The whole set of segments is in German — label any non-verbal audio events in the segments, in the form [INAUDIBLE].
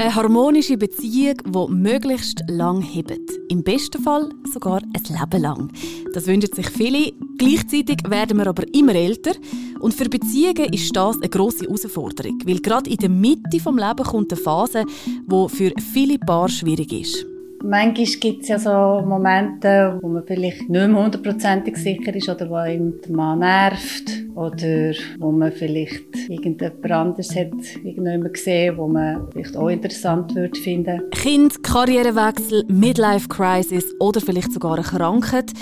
Eine harmonische Beziehung, die möglichst lang hebt. Im besten Fall sogar ein Leben lang. Das wünschen sich viele. Gleichzeitig werden wir aber immer älter. Und für Beziehungen ist das eine grosse Herausforderung. Weil gerade in der Mitte des Lebens kommt eine Phase, die für viele Paare schwierig ist. Manchmal gibt es ja so Momente, wo man vielleicht nicht mehr hundertprozentig sicher ist oder wo einem der Mann nervt oder wo man vielleicht irgendjemand anderes hat irgendjemand gesehen, wo man vielleicht auch interessant würde finden. Kind, Karrierewechsel, Midlife Crisis oder vielleicht sogar eine Krankheit.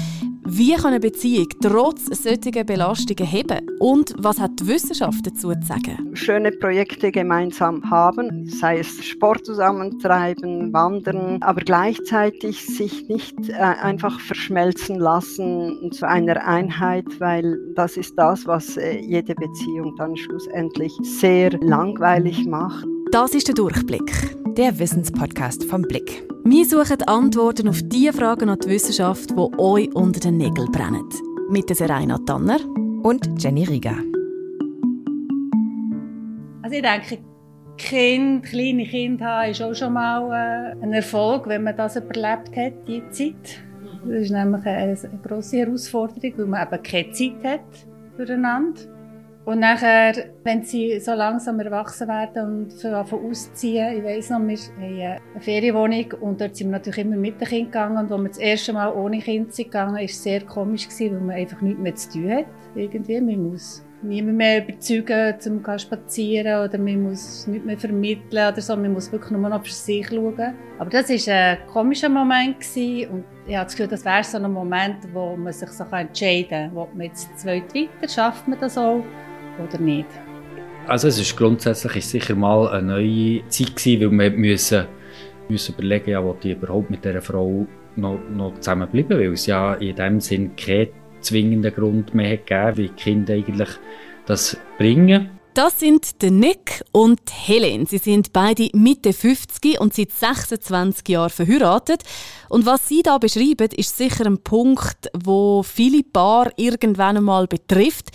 Wie kann eine Beziehung trotz solcher Belastungen heben? Und was hat die Wissenschaft dazu zu sagen? Schöne Projekte gemeinsam haben, sei es Sport zusammentreiben, wandern, aber gleichzeitig sich nicht äh, einfach verschmelzen lassen zu einer Einheit, weil das ist das, was äh, jede Beziehung dann schlussendlich sehr langweilig macht. Das ist der Durchblick, der Wissenspodcast vom Blick. Wir suchen Antworten auf die Fragen an die Wissenschaft, die euch unter den Nägeln brennen. Mit der Serena Tanner und Jenny Riga. Also ich denke, kind, kleine Kinder haben ist auch schon mal äh, ein Erfolg, wenn man das überlebt hat, die Zeit. Das ist nämlich eine, grosse Herausforderung, weil man eben keine Zeit hat füreinander. Und nachher, wenn sie so langsam erwachsen werden und anfangen ausziehen, ich weiss noch, wir haben eine Ferienwohnung und dort sind wir natürlich immer mit den Kindern gegangen und als wir das erste Mal ohne Kind sind gegangen, war es sehr komisch, gewesen, weil man einfach nichts mehr zu tun hat. Irgendwie, man muss niemand mehr überzeugen, zum zu spazieren oder man muss nichts mehr vermitteln oder so, man muss wirklich nur noch für sich schauen. Aber das war ein komischer Moment gewesen und ich habe das Gefühl, das wäre so ein Moment, wo man sich so entscheiden kann, ob man jetzt zweit weiter, schafft man das auch oder nicht? Also es ist grundsätzlich ist sicher mal eine neue Zeit gewesen, weil wir müssen, müssen überlegen, ja, ob die überhaupt mit dieser Frau noch, noch zusammenbleiben, weil es ja in dem Sinn keinen zwingenden Grund mehr gegeben, wie die Kinder eigentlich das bringen. Das sind der Nick und Helen. Sie sind beide Mitte 50 und seit 26 Jahren verheiratet. Und was sie da beschreiben, ist sicher ein Punkt, wo viele Paar irgendwann einmal betrifft.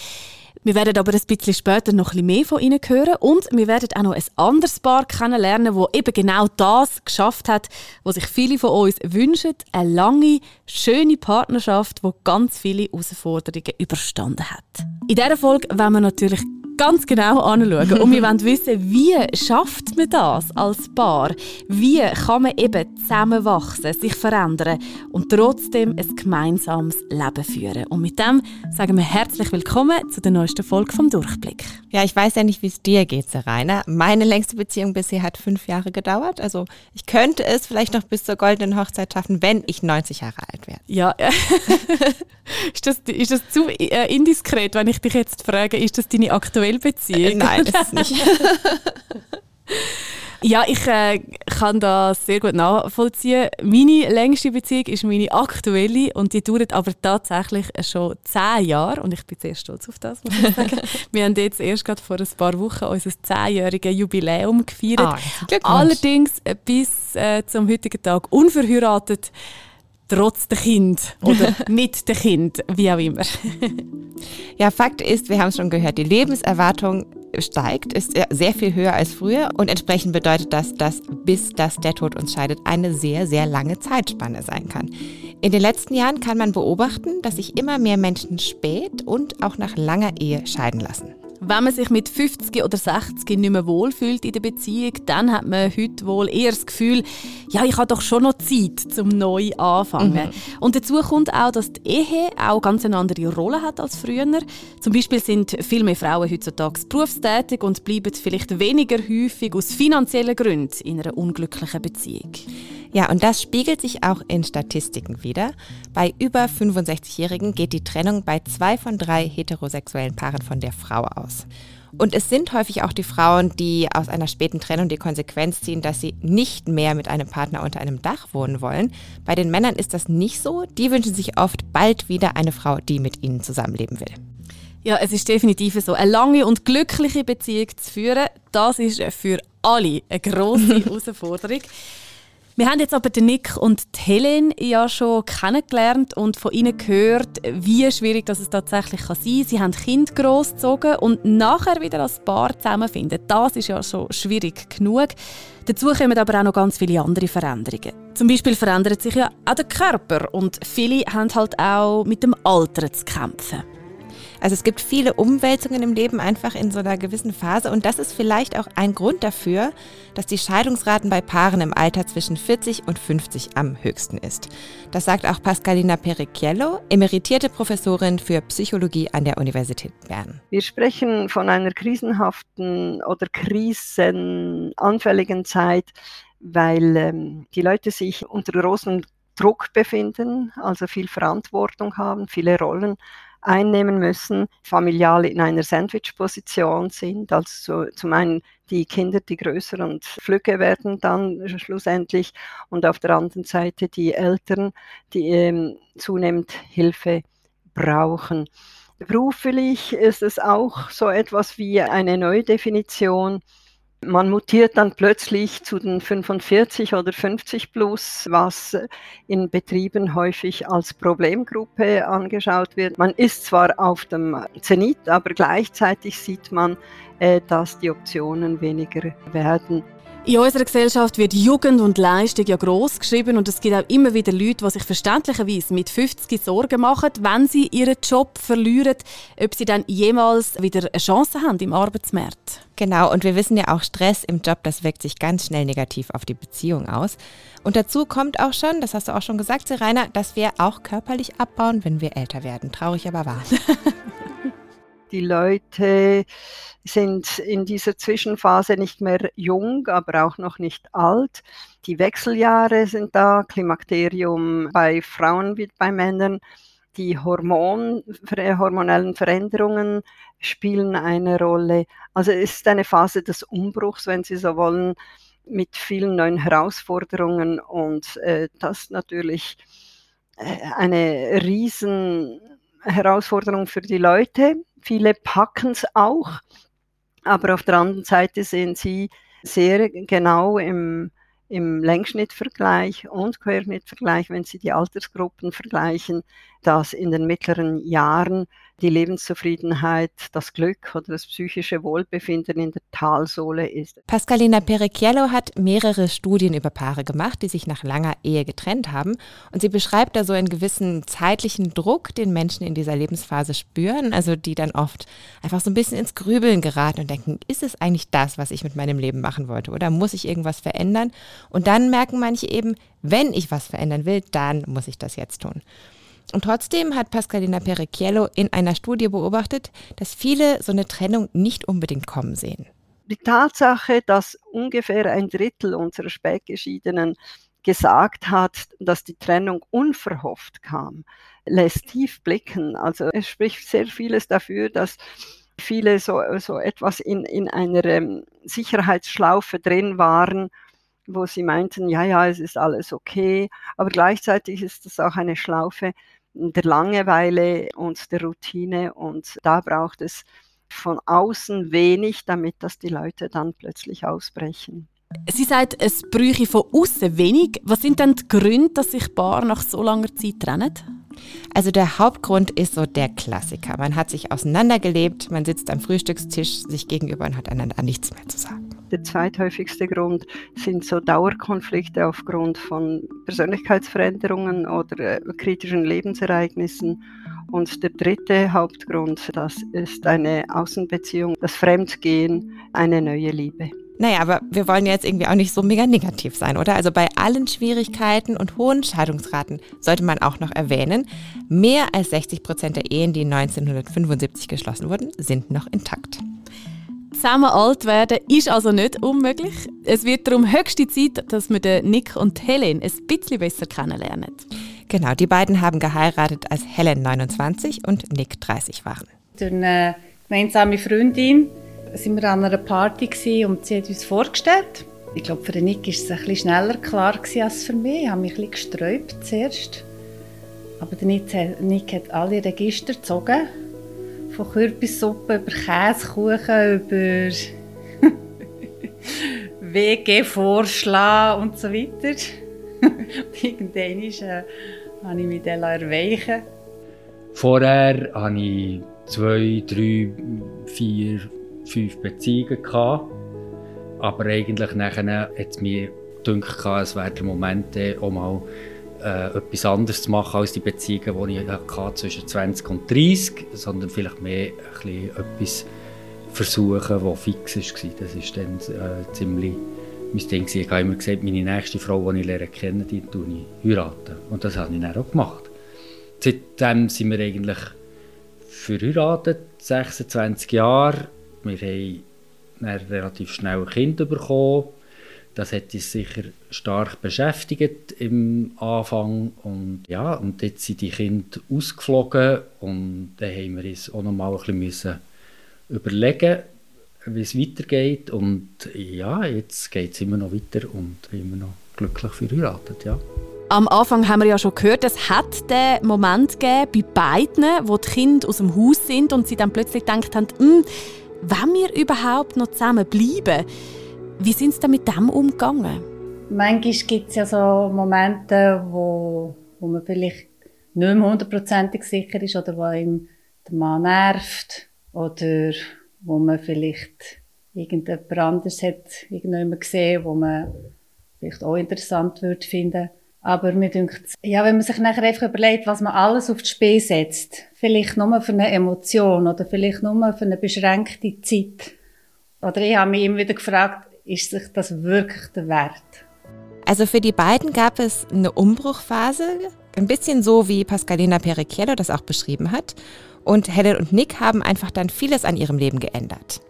Wir werden aber ein bisschen später noch ein mehr von ihnen hören und wir werden auch noch ein anderes Paar kennenlernen, das eben genau das geschafft hat, was sich viele von uns wünschen. Eine lange, schöne Partnerschaft, die ganz viele Herausforderungen überstanden hat. In dieser Folge wollen wir natürlich ganz genau anschauen. Und wir wollen wissen, wie schafft man das als Paar? Wie kann man eben zusammenwachsen, sich verändern und trotzdem ein gemeinsames Leben führen? Und mit dem sagen wir herzlich willkommen zu der neuesten Folge vom Durchblick. Ja, ich weiß ja nicht, wie es dir geht, Rainer. Meine längste Beziehung bisher hat fünf Jahre gedauert. Also ich könnte es vielleicht noch bis zur goldenen Hochzeit schaffen, wenn ich 90 Jahre alt wäre. Ja, [LAUGHS] ist, das, ist das zu äh, indiskret, wenn ich dich jetzt frage, ist das deine aktuelle Beziehung? Äh, nein, das ist nicht. [LAUGHS] Ja, ich äh, kann das sehr gut nachvollziehen. Meine längste Beziehung ist meine aktuelle und die dauert aber tatsächlich schon zehn Jahre und ich bin sehr stolz auf das, muss ich sagen. [LAUGHS] Wir haben jetzt erst gerade vor ein paar Wochen unser zehnjähriges Jubiläum gefeiert. Ah, Allerdings äh, bis äh, zum heutigen Tag unverheiratet trotz der Kind oder [LAUGHS] mit dem Kind, wie auch immer. ja, Fakt ist, wir haben es schon gehört, die Lebenserwartung steigt, ist sehr viel höher als früher und entsprechend bedeutet das, dass bis das der Tod uns scheidet eine sehr, sehr lange Zeitspanne sein kann. In den letzten Jahren kann man beobachten, dass sich immer mehr Menschen spät und auch nach langer Ehe scheiden lassen. Wenn man sich mit 50 oder 60 nicht mehr wohlfühlt in der Beziehung, dann hat man heute wohl eher das Gefühl, ja, ich habe doch schon noch Zeit zum neu anfangen. Mhm. Und dazu kommt auch, dass die Ehe auch ganz eine andere Rolle hat als früher. Zum Beispiel sind viel mehr Frauen heutzutage berufstätig und bleiben vielleicht weniger häufig aus finanziellen Gründen in einer unglücklichen Beziehung. Ja, und das spiegelt sich auch in Statistiken wieder. Bei über 65-Jährigen geht die Trennung bei zwei von drei heterosexuellen Paaren von der Frau aus. Und es sind häufig auch die Frauen, die aus einer späten Trennung die Konsequenz ziehen, dass sie nicht mehr mit einem Partner unter einem Dach wohnen wollen. Bei den Männern ist das nicht so. Die wünschen sich oft bald wieder eine Frau, die mit ihnen zusammenleben will. Ja, es ist definitiv so. Eine lange und glückliche Beziehung zu führen, das ist für alle eine grosse [LAUGHS] Herausforderung. Wir haben jetzt aber den Nick und die Helen ja schon kennengelernt und von ihnen gehört, wie schwierig das es tatsächlich kann sein kann. Sie haben Kind großgezogen und nachher wieder als Paar zusammenfinden. Das ist ja schon schwierig genug. Dazu kommen aber auch noch ganz viele andere Veränderungen. Zum Beispiel verändert sich ja auch der Körper und viele haben halt auch mit dem Alter zu kämpfen. Also es gibt viele Umwälzungen im Leben einfach in so einer gewissen Phase und das ist vielleicht auch ein Grund dafür, dass die Scheidungsraten bei Paaren im Alter zwischen 40 und 50 am höchsten ist. Das sagt auch Pascalina Pericchiello, emeritierte Professorin für Psychologie an der Universität Bern. Wir sprechen von einer krisenhaften oder krisenanfälligen Zeit, weil ähm, die Leute sich unter großem Druck befinden, also viel Verantwortung haben, viele Rollen einnehmen müssen, familial in einer Sandwich-Position sind. Also zum einen die Kinder, die größer und flügge werden dann schlussendlich und auf der anderen Seite die Eltern, die ähm, zunehmend Hilfe brauchen. Beruflich ist es auch so etwas wie eine Neudefinition man mutiert dann plötzlich zu den 45 oder 50 plus, was in Betrieben häufig als Problemgruppe angeschaut wird. Man ist zwar auf dem Zenit, aber gleichzeitig sieht man, äh, dass die Optionen weniger werden. In unserer Gesellschaft wird Jugend und Leistung ja gross geschrieben und es gibt auch immer wieder Leute, die sich verständlicherweise mit 50 Sorgen machen, wenn sie ihren Job verlieren, ob sie dann jemals wieder eine Chance haben im Arbeitsmarkt. Genau, und wir wissen ja auch, Stress im Job, das wirkt sich ganz schnell negativ auf die Beziehung aus. Und dazu kommt auch schon, das hast du auch schon gesagt, Serena, dass wir auch körperlich abbauen, wenn wir älter werden. Traurig, aber wahr. [LAUGHS] Die Leute sind in dieser Zwischenphase nicht mehr jung, aber auch noch nicht alt. Die Wechseljahre sind da, Klimakterium bei Frauen wie bei Männern. Die Hormon, hormonellen Veränderungen spielen eine Rolle. Also es ist eine Phase des Umbruchs, wenn Sie so wollen, mit vielen neuen Herausforderungen und äh, das natürlich äh, eine riesen Herausforderung für die Leute. Viele packen es auch, aber auf der anderen Seite sehen sie sehr genau im, im Längsschnittvergleich und Querschnittvergleich, wenn Sie die Altersgruppen vergleichen, dass in den mittleren Jahren die Lebenszufriedenheit, das Glück oder das psychische Wohlbefinden in der Talsohle ist. Pascalina Perecchiello hat mehrere Studien über Paare gemacht, die sich nach langer Ehe getrennt haben. Und sie beschreibt da so einen gewissen zeitlichen Druck, den Menschen in dieser Lebensphase spüren, also die dann oft einfach so ein bisschen ins Grübeln geraten und denken, ist es eigentlich das, was ich mit meinem Leben machen wollte oder muss ich irgendwas verändern? Und dann merken manche eben, wenn ich was verändern will, dann muss ich das jetzt tun. Und trotzdem hat Pascalina Perecchiello in einer Studie beobachtet, dass viele so eine Trennung nicht unbedingt kommen sehen. Die Tatsache, dass ungefähr ein Drittel unserer Spätgeschiedenen gesagt hat, dass die Trennung unverhofft kam, lässt tief blicken. Also es spricht sehr vieles dafür, dass viele so, so etwas in, in einer ähm, Sicherheitsschlaufe drin waren, wo sie meinten, ja, ja, es ist alles okay, aber gleichzeitig ist es auch eine Schlaufe, der Langeweile und der Routine und da braucht es von außen wenig, damit dass die Leute dann plötzlich ausbrechen. Sie sagt, es bräuche von außen wenig. Was sind denn die Gründe, dass sich Paar nach so langer Zeit trennen? Also der Hauptgrund ist so der Klassiker. Man hat sich auseinandergelebt, man sitzt am Frühstückstisch sich gegenüber und hat einander nichts mehr zu sagen. Der zweithäufigste Grund sind so Dauerkonflikte aufgrund von Persönlichkeitsveränderungen oder äh, kritischen Lebensereignissen. Und der dritte Hauptgrund, das ist eine Außenbeziehung, das Fremdgehen, eine neue Liebe. Naja, aber wir wollen jetzt irgendwie auch nicht so mega negativ sein, oder? Also bei allen Schwierigkeiten und hohen Scheidungsraten sollte man auch noch erwähnen, mehr als 60 Prozent der Ehen, die 1975 geschlossen wurden, sind noch intakt. Zusammen alt werden ist also nicht unmöglich. Es wird darum höchste Zeit, dass wir den Nick und Helen ein bisschen besser kennenlernen. Genau, die beiden haben geheiratet, als Helen 29 und Nick 30 waren. Durch eine gemeinsame Freundin sind wir an einer Party und sie hat uns vorgestellt. Ich glaube, für Nick war es ein bisschen schneller klar als für mich. Ich habe mich ein bisschen gesträubt zuerst. Aber der Nick hat alle Register gezogen. Von Kürbissuppe über Käsekuchen, über [LAUGHS] WG-Vorschlag und so weiter. [LAUGHS] Irgendwann äh, habe ich mich dann erweichen Vorher hatte ich zwei, drei, vier, fünf Beziehungen. Gehabt. Aber eigentlich nachher hat es mir gedacht, es wäre der Moment, auch mal äh, etwas anderes zu machen als die Beziehungen, die ich hatte zwischen 20 und 30, sondern vielleicht mehr ein bisschen etwas versuchen, das fix war. Das war dann äh, ziemlich mein Ding. Ich habe immer gesagt, meine nächste Frau, die ich lernen kenne, die ich heiraten. Und das habe ich dann auch gemacht. Seitdem sind wir eigentlich verheiratet, 26 Jahre. Wir haben relativ schnell ein Kind bekommen. Das hat uns sicher stark beschäftigt im Anfang. Und, ja, und jetzt sind die Kinder ausgeflogen und dann haben wir uns auch noch mal ein bisschen überlegen wie es weitergeht. Und ja, jetzt geht es immer noch weiter und immer noch glücklich verheiratet, ja. Am Anfang haben wir ja schon gehört, es hat den Moment gegeben bei beiden, wo die Kinder aus dem Haus sind und sie dann plötzlich gedacht haben, hm, wenn wir überhaupt noch zusammen bleiben? Wie sind sie dann mit dem umgegangen? Manchmal gibt es ja so Momente, wo, wo man vielleicht nicht mehr hundertprozentig sicher ist oder wo ihm der Mann nervt oder wo man vielleicht irgendjemand anderes hat irgendjemand gesehen, wo man vielleicht auch interessant würde finden. Aber mir denkt, ja, wenn man sich nachher einfach überlegt, was man alles auf das Spiel setzt, vielleicht nur für eine Emotion oder vielleicht nur für eine beschränkte Zeit. Oder ich habe mich immer wieder gefragt, ist sich das wirklich der Wert? Also für die beiden gab es eine Umbruchphase, ein bisschen so wie Pascalina Perecchiello das auch beschrieben hat. Und Helen und Nick haben einfach dann vieles an ihrem Leben geändert.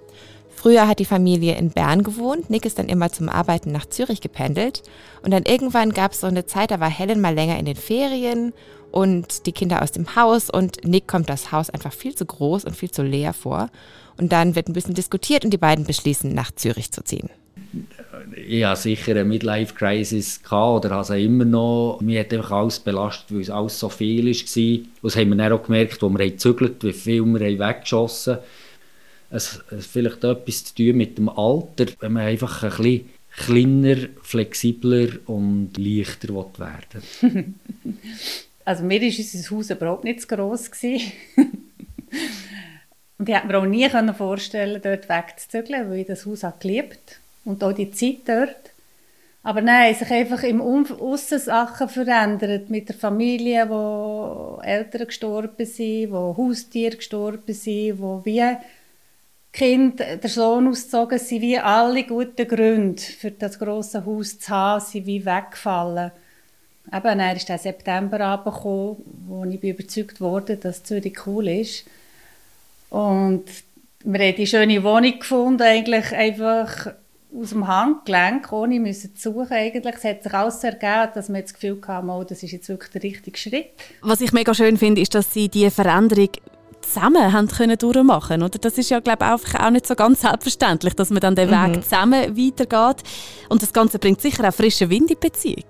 Früher hat die Familie in Bern gewohnt, Nick ist dann immer zum Arbeiten nach Zürich gependelt und dann irgendwann gab es so eine Zeit, da war Helen mal länger in den Ferien und die Kinder aus dem Haus und Nick kommt das Haus einfach viel zu groß und viel zu leer vor und dann wird ein bisschen diskutiert und die beiden beschließen, nach Zürich zu ziehen ich hatte sicher eine Midlife-Crisis oder habe sie immer noch. Mir hat einfach alles belastet, weil es alles so viel war. das haben wir dann auch gemerkt, als wir gezügelt wie viel wir weggeschossen haben. Es hat vielleicht etwas zu tun mit dem Alter, wenn man einfach ein bisschen kleiner, flexibler und leichter werden [LAUGHS] Also mir war unser Haus überhaupt nicht zu gross. [LAUGHS] und ich hätte mir auch nie vorstellen dort wegzuzügeln, weil ich das Haus geliebt habe und auch die Zeit dort. Aber nein, sich einfach im Aussen Sachen verändert. Mit der Familie, wo Eltern gestorben sind, wo Haustiere gestorben sind, wo wie Kind, der Sohn ausgezogen sind, wie alle guten Gründe für das große Haus zu haben, sind wie weggefallen. Eben, dann ist der September gekommen, wo ich überzeugt wurde, dass Zürich cool ist. Und wir haben die schöne Wohnung gefunden, eigentlich einfach aus dem Handgelenk, ohne müssen zu suchen eigentlich. Es hat sich alles ergeben, dass wir das Gefühl hatten, oh, das ist jetzt wirklich der richtige Schritt. Was ich mega schön finde, ist, dass Sie diese Veränderung zusammen haben können durchmachen oder das ist ja glaube ich auch nicht so ganz selbstverständlich dass man dann den Weg mhm. zusammen weitergeht und das Ganze bringt sicher auch frischen Wind in die Beziehung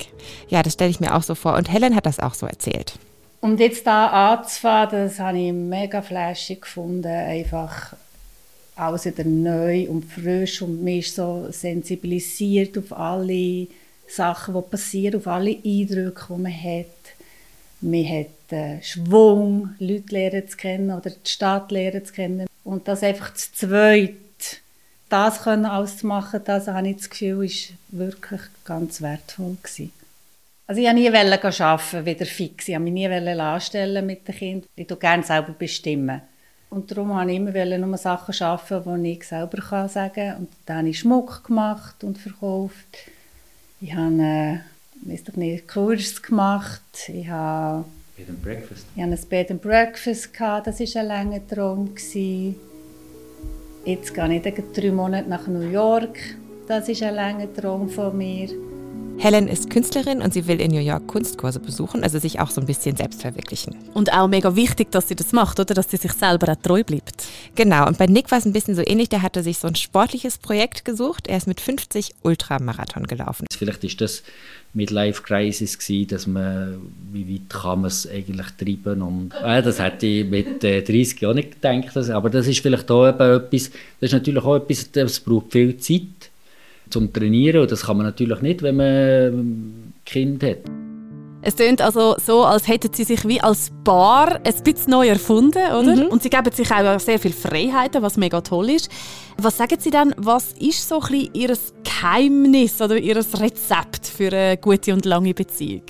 ja das stelle ich mir auch so vor und Helen hat das auch so erzählt und jetzt da anzufangen das habe ich mega flashig gefunden einfach alles wieder neu und frisch und man ist so sensibilisiert auf alle Sachen, die passieren, auf alle Eindrücke, die man hat. Man hat äh, Schwung, Leute lernen zu kennen oder die Stadt lernen zu kennen. Und das einfach zu zweit, das können auszumachen, das habe ich das Gefühl, ist wirklich ganz wertvoll gewesen. Also ich wollte nie arbeiten, wieder fix. Ich wollte mich nie anstellen mit den Kindern. Ich tue gerne selber bestimmen. Und darum wollte ich immer nur Sachen arbeiten, die ich selber sagen kann. Und dann habe ich Schmuck gemacht und verkauft. Ich habe äh, nicht, einen Kurs gemacht. Ich habe, Bed and Breakfast. Ich habe ein Bed and Breakfast. Gehabt. Das war ein langer Traum. Gewesen. Jetzt gehe ich drei Monate nach New York. Das ist ein langer Traum von mir. Helen ist Künstlerin und sie will in New York Kunstkurse besuchen, also sich auch so ein bisschen selbst verwirklichen. Und auch mega wichtig, dass sie das macht, oder? Dass sie sich selber auch treu bleibt. Genau, und bei Nick war es ein bisschen so ähnlich. Der hatte sich so ein sportliches Projekt gesucht. Er ist mit 50 Ultramarathon gelaufen. Vielleicht ist das Midlife Crisis gewesen, dass man, wie weit kann man es eigentlich treiben und äh, das hätte ich mit äh, 30 auch nicht gedacht, aber das ist vielleicht auch etwas, das ist natürlich auch etwas, das braucht viel Zeit zum Trainieren. Und das kann man natürlich nicht, wenn man Kind hat. Es klingt also so, als hätten sie sich wie als Paar ein bisschen neu erfunden, oder? Mhm. Und sie geben sich auch sehr viele Freiheiten, was mega toll ist. Was sagen Sie dann, was ist so ein bisschen Ihr Geheimnis oder Ihr Rezept für eine gute und lange Beziehung?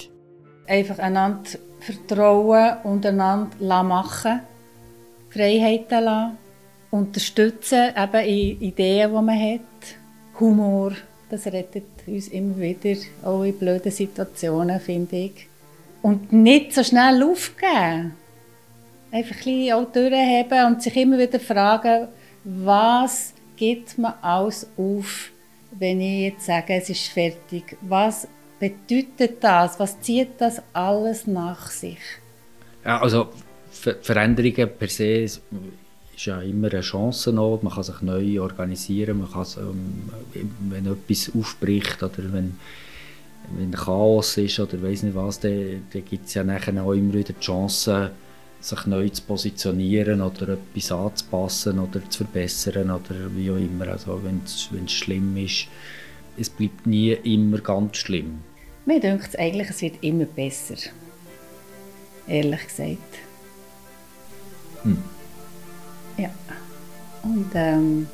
Einfach einander vertrauen und einander machen Freiheiten lassen, unterstützen eben in Ideen, die man hat, Humor, das rettet uns immer wieder, auch in blöden Situationen, finde ich. Und nicht so schnell aufgeben. Einfach ein bisschen auch durchheben und sich immer wieder fragen, was gibt man alles auf, wenn ich jetzt sage, es ist fertig? Was bedeutet das? Was zieht das alles nach sich? Ja, also Ver Veränderungen per se ist ja immer eine Chance noch. Man kann sich neu organisieren, man kann, ähm, wenn etwas aufbricht oder wenn, wenn Chaos ist oder weiß nicht was, dann, dann gibt es ja nachher auch immer wieder die Chance, sich neu zu positionieren oder etwas anzupassen oder zu verbessern oder wie auch immer. Also wenn es schlimm ist, es bleibt nie immer ganz schlimm. Mir denkt es eigentlich, es wird immer besser. Ehrlich gesagt. Hm. Ja. Und ähm,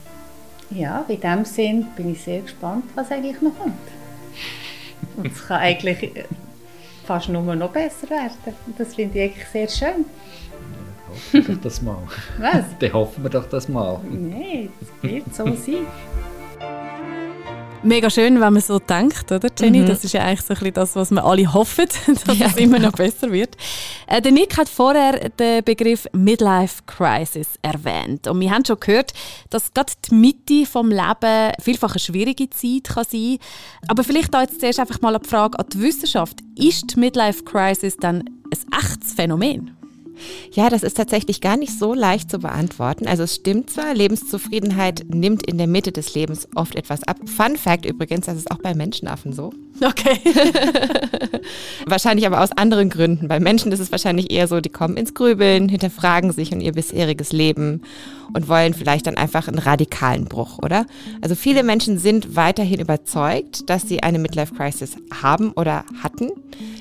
ja, in dem Sinn bin ich sehr gespannt, was eigentlich noch kommt. Und es kann eigentlich äh, fast nur noch besser werden. Und das finde ich eigentlich sehr schön. Hoffen wir doch das mal. Was? Dann hoffen wir doch das mal. Nein, das wird so sein. Mega schön, wenn man so denkt, oder Jenny? Mhm. Das ist ja eigentlich so ein bisschen das, was wir alle hoffen, [LAUGHS] dass ja, es immer noch besser wird. Äh, der Nick hat vorher den Begriff Midlife Crisis erwähnt. Und wir haben schon gehört, dass gerade die Mitte vom Leben vielfach eine schwierige Zeit kann sein Aber vielleicht da jetzt zuerst einfach mal eine Frage an die Wissenschaft. Ist die Midlife Crisis dann ein echtes Phänomen? Ja, das ist tatsächlich gar nicht so leicht zu beantworten. Also es stimmt zwar, Lebenszufriedenheit nimmt in der Mitte des Lebens oft etwas ab. Fun Fact übrigens, das ist auch bei Menschenaffen so. Okay. [LAUGHS] wahrscheinlich aber aus anderen Gründen. Bei Menschen ist es wahrscheinlich eher so, die kommen ins Grübeln, hinterfragen sich und ihr bisheriges Leben und wollen vielleicht dann einfach einen radikalen Bruch, oder? Also viele Menschen sind weiterhin überzeugt, dass sie eine Midlife Crisis haben oder hatten.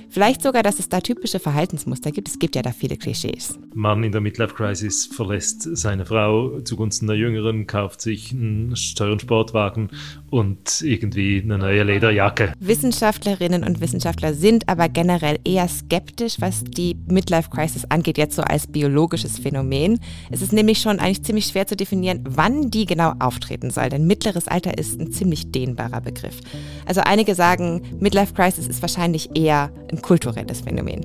Vielleicht sogar, dass es da typische Verhaltensmuster gibt. Es gibt ja da viele Klischees. Mann in der Midlife Crisis verlässt seine Frau zugunsten der Jüngeren, kauft sich einen teuren Sportwagen und irgendwie eine neue Lederjacke. Wissenschaftlerinnen und Wissenschaftler sind aber generell eher skeptisch, was die Midlife Crisis angeht, jetzt so als biologisches Phänomen. Es ist nämlich schon eigentlich ziemlich schwer zu definieren, wann die genau auftreten soll, denn mittleres Alter ist ein ziemlich dehnbarer Begriff. Also einige sagen, Midlife Crisis ist wahrscheinlich eher ein kulturelles Phänomen.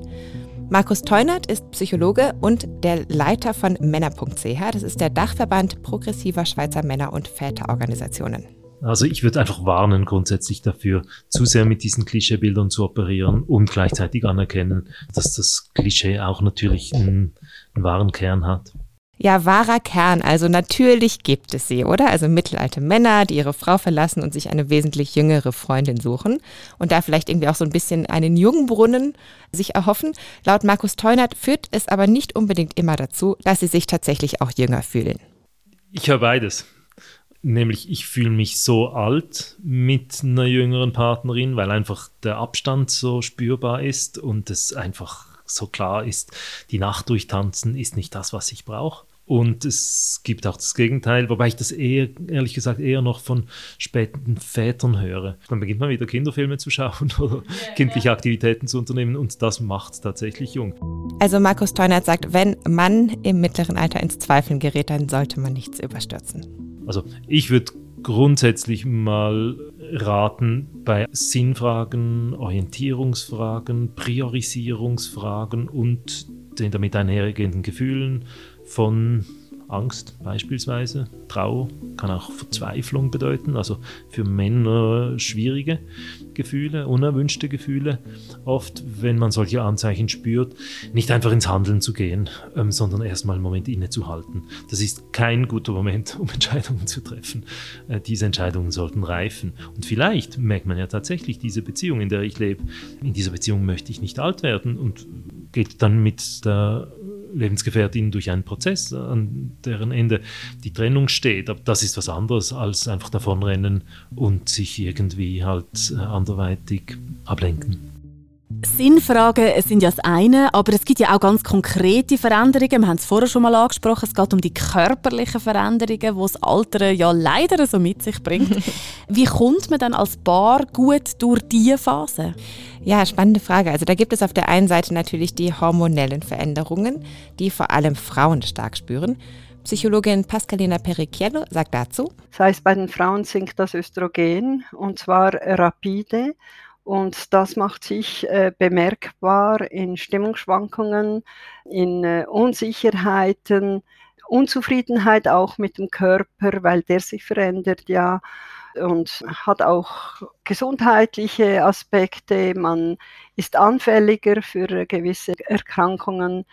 Markus Teunert ist Psychologe und der Leiter von Männer.ch. Das ist der Dachverband progressiver Schweizer Männer- und Väterorganisationen. Also ich würde einfach warnen grundsätzlich dafür, zu sehr mit diesen Klischeebildern zu operieren und gleichzeitig anerkennen, dass das Klischee auch natürlich einen, einen wahren Kern hat. Ja, wahrer Kern. Also natürlich gibt es sie, oder? Also mittelalte Männer, die ihre Frau verlassen und sich eine wesentlich jüngere Freundin suchen und da vielleicht irgendwie auch so ein bisschen einen Jungbrunnen sich erhoffen. Laut Markus Teunert führt es aber nicht unbedingt immer dazu, dass sie sich tatsächlich auch jünger fühlen. Ich höre beides. Nämlich, ich fühle mich so alt mit einer jüngeren Partnerin, weil einfach der Abstand so spürbar ist und es einfach so klar ist, die Nacht durchtanzen ist nicht das, was ich brauche. Und es gibt auch das Gegenteil, wobei ich das eher, ehrlich gesagt, eher noch von späten Vätern höre. Dann beginnt man wieder Kinderfilme zu schauen [LAUGHS] oder ja, kindliche ja. Aktivitäten zu unternehmen und das macht tatsächlich jung. Also Markus Teunert sagt, wenn man im mittleren Alter ins Zweifeln gerät, dann sollte man nichts überstürzen. Also ich würde grundsätzlich mal raten, bei Sinnfragen, Orientierungsfragen, Priorisierungsfragen und den damit einhergehenden Gefühlen von Angst beispielsweise, Trauer kann auch Verzweiflung bedeuten, also für Männer schwierige Gefühle, unerwünschte Gefühle. Oft, wenn man solche Anzeichen spürt, nicht einfach ins Handeln zu gehen, ähm, sondern erstmal einen Moment innezuhalten. Das ist kein guter Moment, um Entscheidungen zu treffen. Äh, diese Entscheidungen sollten reifen. Und vielleicht merkt man ja tatsächlich diese Beziehung, in der ich lebe. In dieser Beziehung möchte ich nicht alt werden und geht dann mit der Lebensgefährtin durch einen Prozess, an deren Ende die Trennung steht. Aber das ist was anderes als einfach davonrennen und sich irgendwie halt äh, anderweitig ablenken. Sinnfragen sind ja das eine, aber es gibt ja auch ganz konkrete Veränderungen. Wir haben es vorher schon mal angesprochen. Es geht um die körperlichen Veränderungen, die das Alter ja leider so mit sich bringt. [LAUGHS] Wie kommt man dann als Paar gut durch diese Phase? Ja, spannende Frage. Also da gibt es auf der einen Seite natürlich die hormonellen Veränderungen, die vor allem Frauen stark spüren. Psychologin Pascalina Pericchiello sagt dazu. Das heißt, bei den Frauen sinkt das Östrogen und zwar rapide und das macht sich äh, bemerkbar in Stimmungsschwankungen, in äh, Unsicherheiten, Unzufriedenheit auch mit dem Körper, weil der sich verändert ja und hat auch gesundheitliche Aspekte. Man ist anfälliger für gewisse Erkrankungen.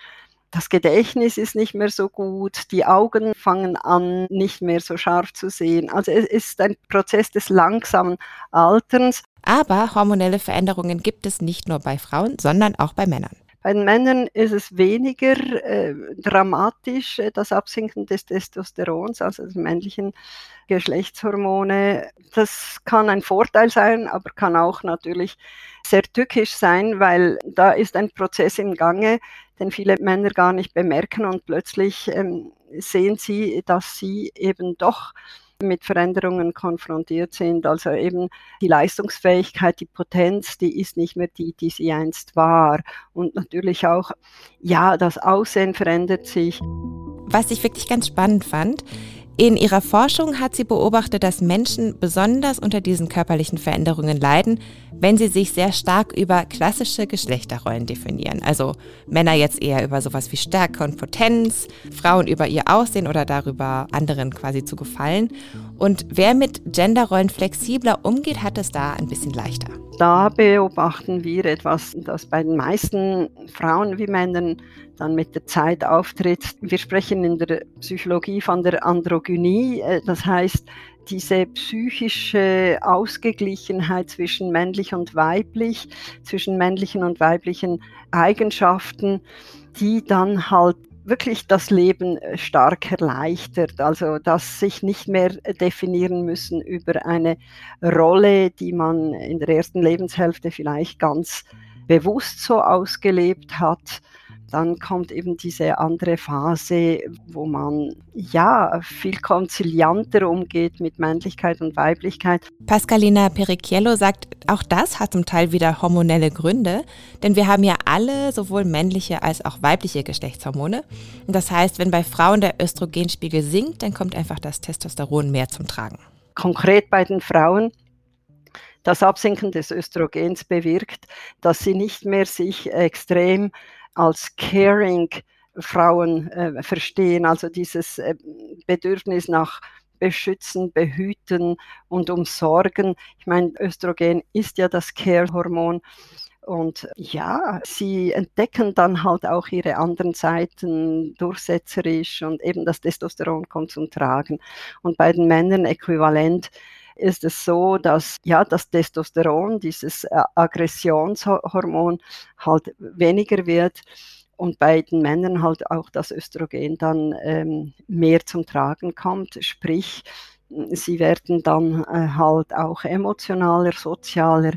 Das Gedächtnis ist nicht mehr so gut, die Augen fangen an, nicht mehr so scharf zu sehen. Also es ist ein Prozess des langsamen Alterns. Aber hormonelle Veränderungen gibt es nicht nur bei Frauen, sondern auch bei Männern. Bei den Männern ist es weniger äh, dramatisch, äh, das Absinken des Testosterons, also des männlichen Geschlechtshormone. Das kann ein Vorteil sein, aber kann auch natürlich sehr tückisch sein, weil da ist ein Prozess im Gange, den viele Männer gar nicht bemerken und plötzlich ähm, sehen sie, dass sie eben doch mit Veränderungen konfrontiert sind. Also eben die Leistungsfähigkeit, die Potenz, die ist nicht mehr die, die sie einst war. Und natürlich auch, ja, das Aussehen verändert sich. Was ich wirklich ganz spannend fand, in ihrer Forschung hat sie beobachtet, dass Menschen besonders unter diesen körperlichen Veränderungen leiden, wenn sie sich sehr stark über klassische Geschlechterrollen definieren. Also Männer jetzt eher über sowas wie Stärke und Potenz, Frauen über ihr Aussehen oder darüber, anderen quasi zu gefallen. Und wer mit Genderrollen flexibler umgeht, hat es da ein bisschen leichter. Da beobachten wir etwas, das bei den meisten Frauen wie Männern dann mit der Zeit auftritt. Wir sprechen in der Psychologie von der Androgynie, äh, das heißt diese psychische Ausgeglichenheit zwischen männlich und weiblich, zwischen männlichen und weiblichen Eigenschaften, die dann halt wirklich das Leben äh, stark erleichtert. Also, dass sich nicht mehr definieren müssen über eine Rolle, die man in der ersten Lebenshälfte vielleicht ganz bewusst so ausgelebt hat, dann kommt eben diese andere Phase, wo man ja viel konzilianter umgeht mit Männlichkeit und Weiblichkeit. Pascalina Pericchiello sagt, auch das hat zum Teil wieder hormonelle Gründe, denn wir haben ja alle sowohl männliche als auch weibliche Geschlechtshormone. Das heißt, wenn bei Frauen der Östrogenspiegel sinkt, dann kommt einfach das Testosteron mehr zum Tragen. Konkret bei den Frauen das Absinken des Östrogens bewirkt, dass sie nicht mehr sich extrem als caring Frauen äh, verstehen, also dieses äh, Bedürfnis nach beschützen, behüten und umsorgen. Ich meine, Östrogen ist ja das Care-Hormon. Und ja, sie entdecken dann halt auch ihre anderen Seiten durchsetzerisch und eben das Testosteron kommt zum Tragen. Und bei den Männern äquivalent ist es so, dass ja das Testosteron, dieses äh, Aggressionshormon, halt weniger wird und bei den Männern halt auch das Östrogen dann ähm, mehr zum Tragen kommt, sprich sie werden dann äh, halt auch emotionaler, sozialer.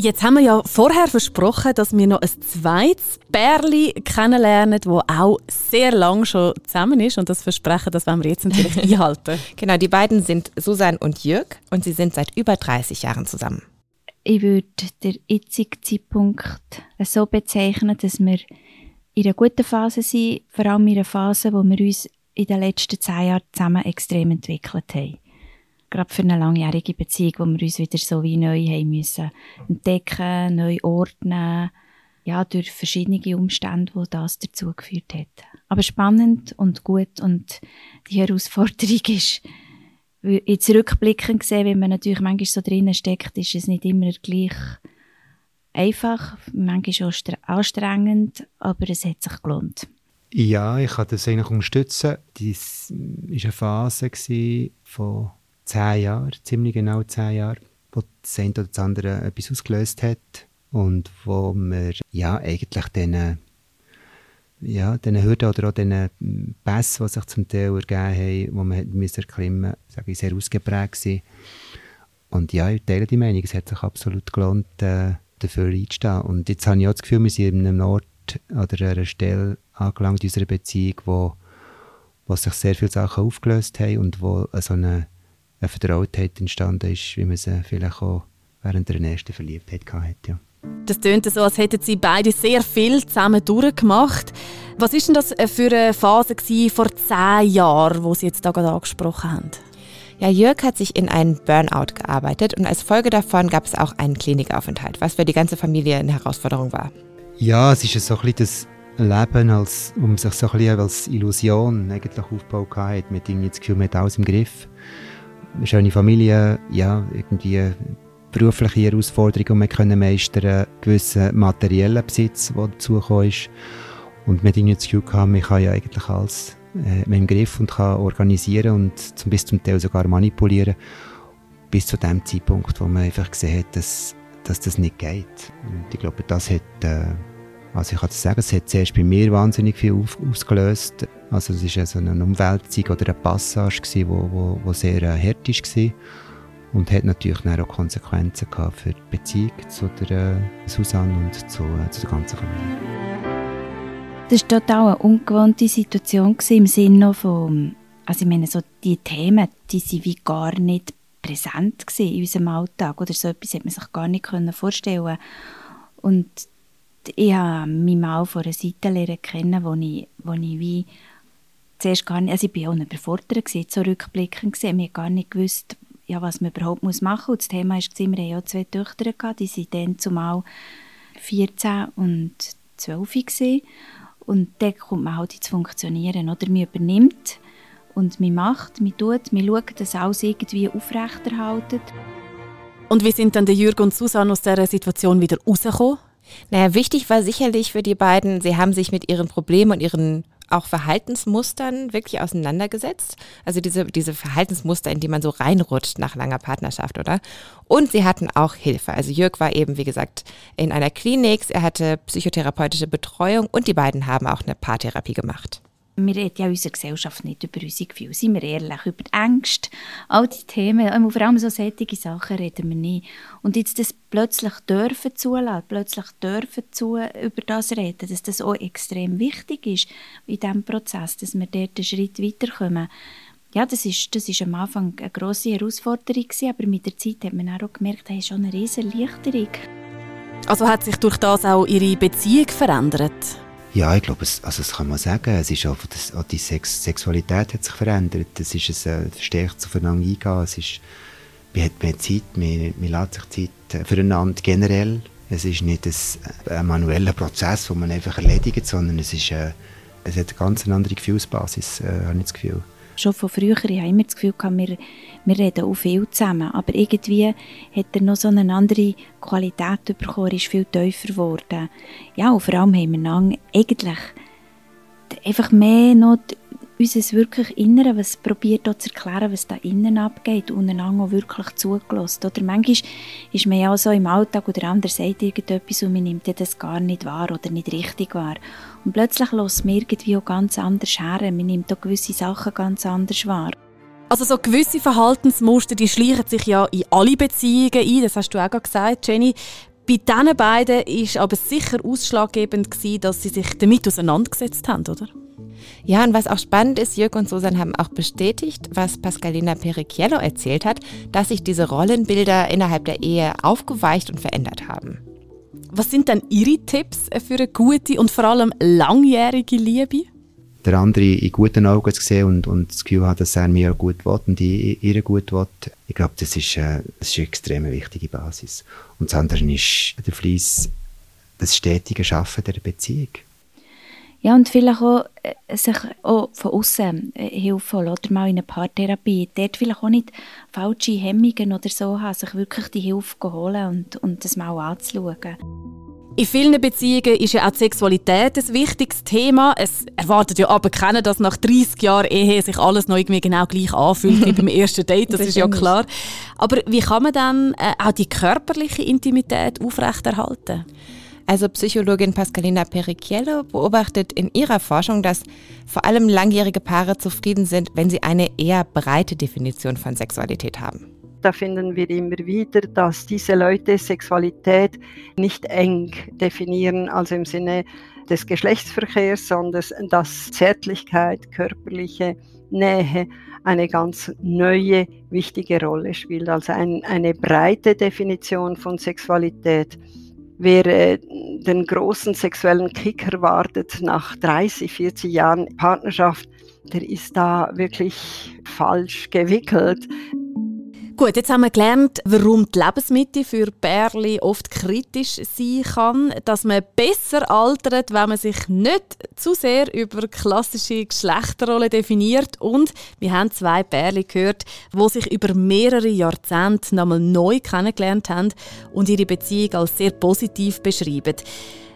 Jetzt haben wir ja vorher versprochen, dass wir noch ein zweites Bärli kennenlernen, das auch sehr lange schon zusammen ist. Und das Versprechen, das wollen wir jetzt natürlich [LAUGHS] einhalten. Genau, die beiden sind Susan und Jürg und sie sind seit über 30 Jahren zusammen. Ich würde den jetzigen Zeitpunkt so bezeichnen, dass wir in einer guten Phase sind, vor allem in einer Phase, wo wir uns in den letzten zehn Jahren zusammen extrem entwickelt haben gerade für eine langjährige Beziehung, wo wir uns wieder so wie neu haben müssen entdecken, neu ordnen, ja, durch verschiedene Umstände, wo das dazu geführt hat. Aber spannend und gut und die Herausforderung [LAUGHS] ist, jetzt rückblickend gesehen, wenn man natürlich manchmal so drinnen steckt, ist es nicht immer gleich einfach, manchmal auch anstrengend, aber es hat sich gelohnt. Ja, ich kann das eigentlich unterstützen. Das war eine Phase von zehn Jahre, ziemlich genau zehn Jahre, wo das eine oder das andere etwas ausgelöst hat und wo wir ja eigentlich diesen ja, diesen Hürden oder auch diesen Pässen, die sich zum Teil ergeben haben, die man erklimmen musste, sehr ausgeprägt waren. Und ja, ich teile die Meinung, es hat sich absolut gelohnt, äh, dafür einzustehen. Und jetzt habe ich auch das Gefühl, wir sind an einem Ort oder einer Stelle angelangt in unserer Beziehung, wo, wo sich sehr viele Sachen aufgelöst haben und wo so eine, eine Vertrautheit entstanden ist, wie man sie vielleicht auch während der ersten Verliebtheit hatte. Ja. Das tönt so, als hätten Sie beide sehr viel zusammen durchgemacht. Was war denn das für eine Phase vor zehn Jahren, wo Sie jetzt da gerade angesprochen haben? Ja, Jörg hat sich in einen Burnout gearbeitet und als Folge davon gab es auch einen Klinikaufenthalt, was für die ganze Familie eine Herausforderung war. Ja, es ist so ein bisschen das Leben, als, um sich so ein bisschen als Illusion eigentlich aufgebaut hat. Man hat irgendwie das Gefühl, man hat alles im Griff. Schöne Familie, ja, irgendwie berufliche Herausforderungen wir können meistern, gewissen materiellen Besitz, der dazugekommen ist. Und hat das Gefühl gehabt, man kann ja eigentlich alles äh, im Griff und kann organisieren und zum, bis zum Teil sogar manipulieren. Bis zu dem Zeitpunkt, wo man einfach gesehen hat, dass, dass das nicht geht. Und ich glaube, das hat, äh, also ich kann sagen, es hat zuerst bei mir wahnsinnig viel auf, ausgelöst. Also es war so eine Umwälzung oder eine Passage, die wo, wo, wo sehr äh, hart war und hat natürlich auch Konsequenzen gehabt für die Beziehung zu der äh, Susanne und zu, äh, zu der ganzen Familie. Das war total eine ungewohnte Situation im Sinne von, also ich meine, so die Themen, die sind wie gar nicht präsent in unserem Alltag oder so etwas hätte man sich gar nicht vorstellen Und ich habe mich mal von einer Seite lernen kennen, wo ich, wo ich wie zuerst gar nicht, also ich war auch überfordert, zurückblickend gesehen, ich gar nicht gewusst, ja, was man überhaupt machen muss. Und das Thema war, wir hatten ja zwei Töchter, gehabt, die sind dann zumal 14 und 12 gewesen. Und dann kommt man halt ins Funktionieren. Oder man übernimmt und man macht, man tut, man schaut, dass alles irgendwie aufrechterhalten. Und wie sind dann der Jürgen und Susanne aus dieser Situation wieder rausgekommen? Naja, wichtig war sicherlich für die beiden, sie haben sich mit ihren Problemen und ihren auch Verhaltensmustern wirklich auseinandergesetzt. Also diese, diese Verhaltensmuster, in die man so reinrutscht nach langer Partnerschaft, oder? Und sie hatten auch Hilfe. Also Jörg war eben, wie gesagt, in einer Klinik, er hatte psychotherapeutische Betreuung und die beiden haben auch eine Paartherapie gemacht wir reden ja in unserer Gesellschaft nicht über unsere Gefühle. Sind wir ehrlich, über die Ängste, all die Themen, vor allem so solche Sachen reden wir nicht. Und jetzt das plötzlich dürfen zulassen, plötzlich dürfen zu, über das reden, dass das auch extrem wichtig ist in diesem Prozess, dass wir dort einen Schritt weiterkommen. Ja, das ist, das ist am Anfang eine grosse Herausforderung gewesen, aber mit der Zeit hat man auch gemerkt, hey, schon eine riesige Erleichterung. Also hat sich durch das auch Ihre Beziehung verändert? Ja, ich glaube, es, also das kann man sagen. Es ist auch, das, auch die Sex Sexualität hat sich verändert. Es ist ein äh, verstärkt aufeinander eingehen. Es ist, man hat mehr Zeit, man, man lässt sich Zeit äh, füreinander generell. Es ist nicht ein, äh, ein manueller Prozess, den man einfach erledigt, sondern es, ist, äh, es hat eine ganz andere Gefühlsbasis, äh, habe ich das Gefühl schon von früher, ich habe immer das Gefühl wir, wir reden auch viel zusammen, aber irgendwie hat er noch so eine andere Qualität bekommen, er ist viel tiefer geworden. Ja, und vor allem haben wir dann eigentlich einfach mehr noch unser wirklich Innere, was probiert auch zu erklären, was da innen abgeht und einander auch wirklich zugelassen. Oder manchmal ist man ja auch so im Alltag oder der andere sagt irgendetwas und man nimmt das gar nicht wahr oder nicht richtig wahr. Und plötzlich lässt man irgendwie auch ganz anders her. Man nimmt auch gewisse Sachen ganz anders wahr. Also so gewisse Verhaltensmuster, die schleichen sich ja in alle Beziehungen ein, das hast du auch gesagt, Jenny. Bei diesen beiden war aber sicher ausschlaggebend, dass sie sich damit auseinandergesetzt haben, oder? Ja, und was auch spannend ist, Jörg und Susan haben auch bestätigt, was Pascalina Pericchiello erzählt hat, dass sich diese Rollenbilder innerhalb der Ehe aufgeweicht und verändert haben. Was sind denn Ihre Tipps für eine gute und vor allem langjährige Liebe? Der andere in guten Augen sehen und, und das Gefühl hat, dass er mir gut will und ich ihr gut will. Ich glaube, das ist, äh, das ist eine extrem wichtige Basis. Und das andere ist der Fleiss, das stetige Schaffen der Beziehung. Ja, und vielleicht auch äh, sich auch von außen äh, Hilfe holen oder mal in eine Paartherapie. Dort vielleicht auch nicht falsche Hemmungen oder so haben, sich wirklich die Hilfe holen und, und das mal anzuschauen. In vielen Beziehungen ist ja auch die Sexualität ein wichtiges Thema. Es erwartet ja aber keiner, dass nach 30 Jahren Ehe sich alles noch irgendwie genau gleich anfühlt wie [LAUGHS] beim ersten Date, das, das ist ja klar. Aber wie kann man dann äh, auch die körperliche Intimität aufrechterhalten? Also Psychologin Pascalina Pericchiello beobachtet in ihrer Forschung, dass vor allem langjährige Paare zufrieden sind, wenn sie eine eher breite Definition von Sexualität haben. Da finden wir immer wieder, dass diese Leute Sexualität nicht eng definieren, also im Sinne des Geschlechtsverkehrs, sondern dass Zärtlichkeit, körperliche Nähe eine ganz neue, wichtige Rolle spielt. Also ein, eine breite Definition von Sexualität. Wer äh, den großen sexuellen Kick erwartet nach 30, 40 Jahren Partnerschaft, der ist da wirklich falsch gewickelt. Gut, jetzt haben wir gelernt, warum die Lebensmitte für Bärli oft kritisch sein kann, dass man besser altert, wenn man sich nicht zu sehr über klassische Geschlechterrollen definiert und wir haben zwei Bärli gehört, wo sich über mehrere Jahrzehnte nochmal neu kennengelernt haben und ihre Beziehung als sehr positiv beschreiben.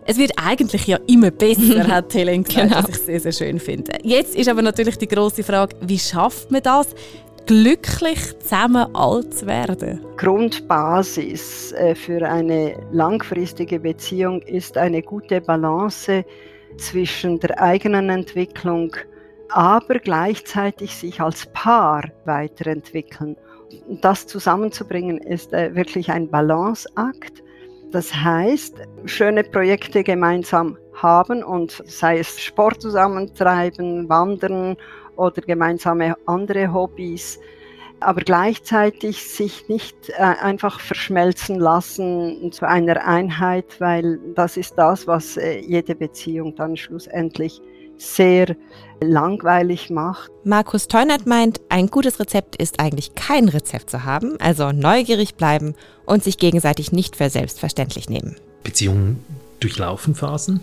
Es wird eigentlich ja immer besser, [LAUGHS] hat Helen gesagt, genau. was ich sehr, sehr schön finde. Jetzt ist aber natürlich die große Frage, wie schafft man das? Glücklich zusammen alt zu werden? Grundbasis äh, für eine langfristige Beziehung ist eine gute Balance zwischen der eigenen Entwicklung, aber gleichzeitig sich als Paar weiterentwickeln. Das zusammenzubringen ist äh, wirklich ein Balanceakt. Das heißt, schöne Projekte gemeinsam haben und sei es Sport zusammentreiben, wandern oder gemeinsame andere Hobbys, aber gleichzeitig sich nicht äh, einfach verschmelzen lassen zu einer Einheit, weil das ist das, was äh, jede Beziehung dann schlussendlich sehr langweilig macht. Markus Teunert meint, ein gutes Rezept ist eigentlich kein Rezept zu haben, also neugierig bleiben und sich gegenseitig nicht für selbstverständlich nehmen. Beziehungen durchlaufen Phasen,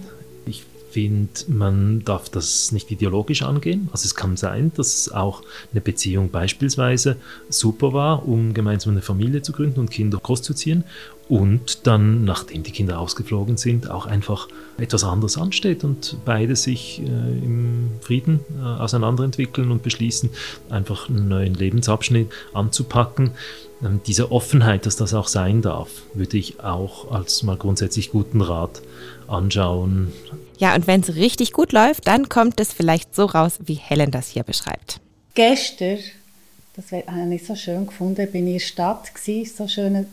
finde, man darf das nicht ideologisch angehen. Also es kann sein, dass auch eine Beziehung beispielsweise super war, um gemeinsam eine Familie zu gründen und Kinder großzuziehen und dann, nachdem die Kinder ausgeflogen sind, auch einfach etwas anderes ansteht und beide sich äh, im Frieden äh, auseinanderentwickeln und beschließen, einfach einen neuen Lebensabschnitt anzupacken. Ähm, diese Offenheit, dass das auch sein darf, würde ich auch als mal grundsätzlich guten Rat anschauen. Ja, und wenn es richtig gut läuft, dann kommt es vielleicht so raus, wie Helen das hier beschreibt. Gestern, das habe ich so schön gefunden, bin ich in der Stadt, gewesen, so schöner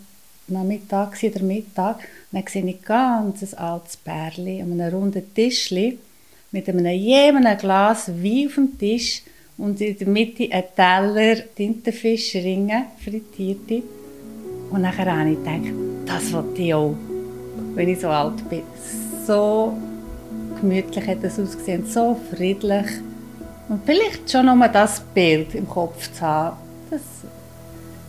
Nachmittag oder Mittag. Dann sehe ich ganz ein altes Pärchen an einem runden Tischli mit einem jedem Glas Wein auf dem Tisch und in der Mitte ein Teller Tintenfischringe, frittierte. Und nachher habe ich gedacht, das wollte ich auch, wenn ich so alt bin. So gemütlich hat es ausgesehen, so friedlich. Und vielleicht schon nur das Bild im Kopf zu haben, das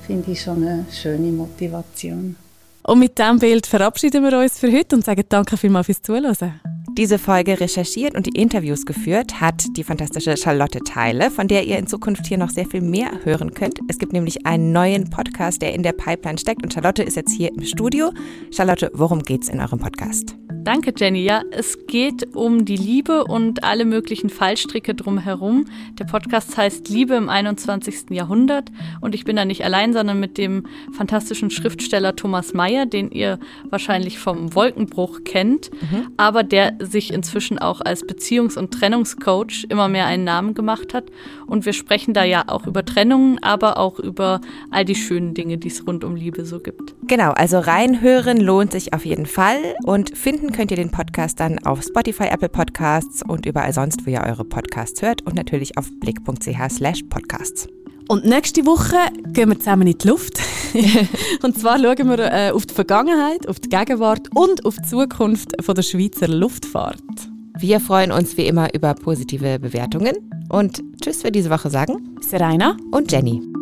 finde ich schon eine schöne Motivation. Und mit diesem Bild verabschieden wir uns für heute und sagen danke vielmals fürs Zuhören. Diese Folge recherchiert und die Interviews geführt hat die fantastische Charlotte Teile, von der ihr in Zukunft hier noch sehr viel mehr hören könnt. Es gibt nämlich einen neuen Podcast, der in der Pipeline steckt und Charlotte ist jetzt hier im Studio. Charlotte, worum geht's in eurem Podcast? Danke, Jenny. Ja, es geht um die Liebe und alle möglichen Fallstricke drumherum. Der Podcast heißt Liebe im 21. Jahrhundert und ich bin da nicht allein, sondern mit dem fantastischen Schriftsteller Thomas Mayer, den ihr wahrscheinlich vom Wolkenbruch kennt, mhm. aber der sich inzwischen auch als Beziehungs- und Trennungscoach immer mehr einen Namen gemacht hat. Und wir sprechen da ja auch über Trennungen, aber auch über all die schönen Dinge, die es rund um Liebe so gibt. Genau, also reinhören lohnt sich auf jeden Fall und finden könnt ihr den Podcast dann auf Spotify, Apple Podcasts und überall sonst, wo ihr eure Podcasts hört und natürlich auf blick.ch slash podcasts. Und nächste Woche gehen wir zusammen in die Luft. [LAUGHS] und zwar schauen wir äh, auf die Vergangenheit, auf die Gegenwart und auf die Zukunft von der Schweizer Luftfahrt. Wir freuen uns wie immer über positive Bewertungen und Tschüss für diese Woche sagen Serena und Jenny.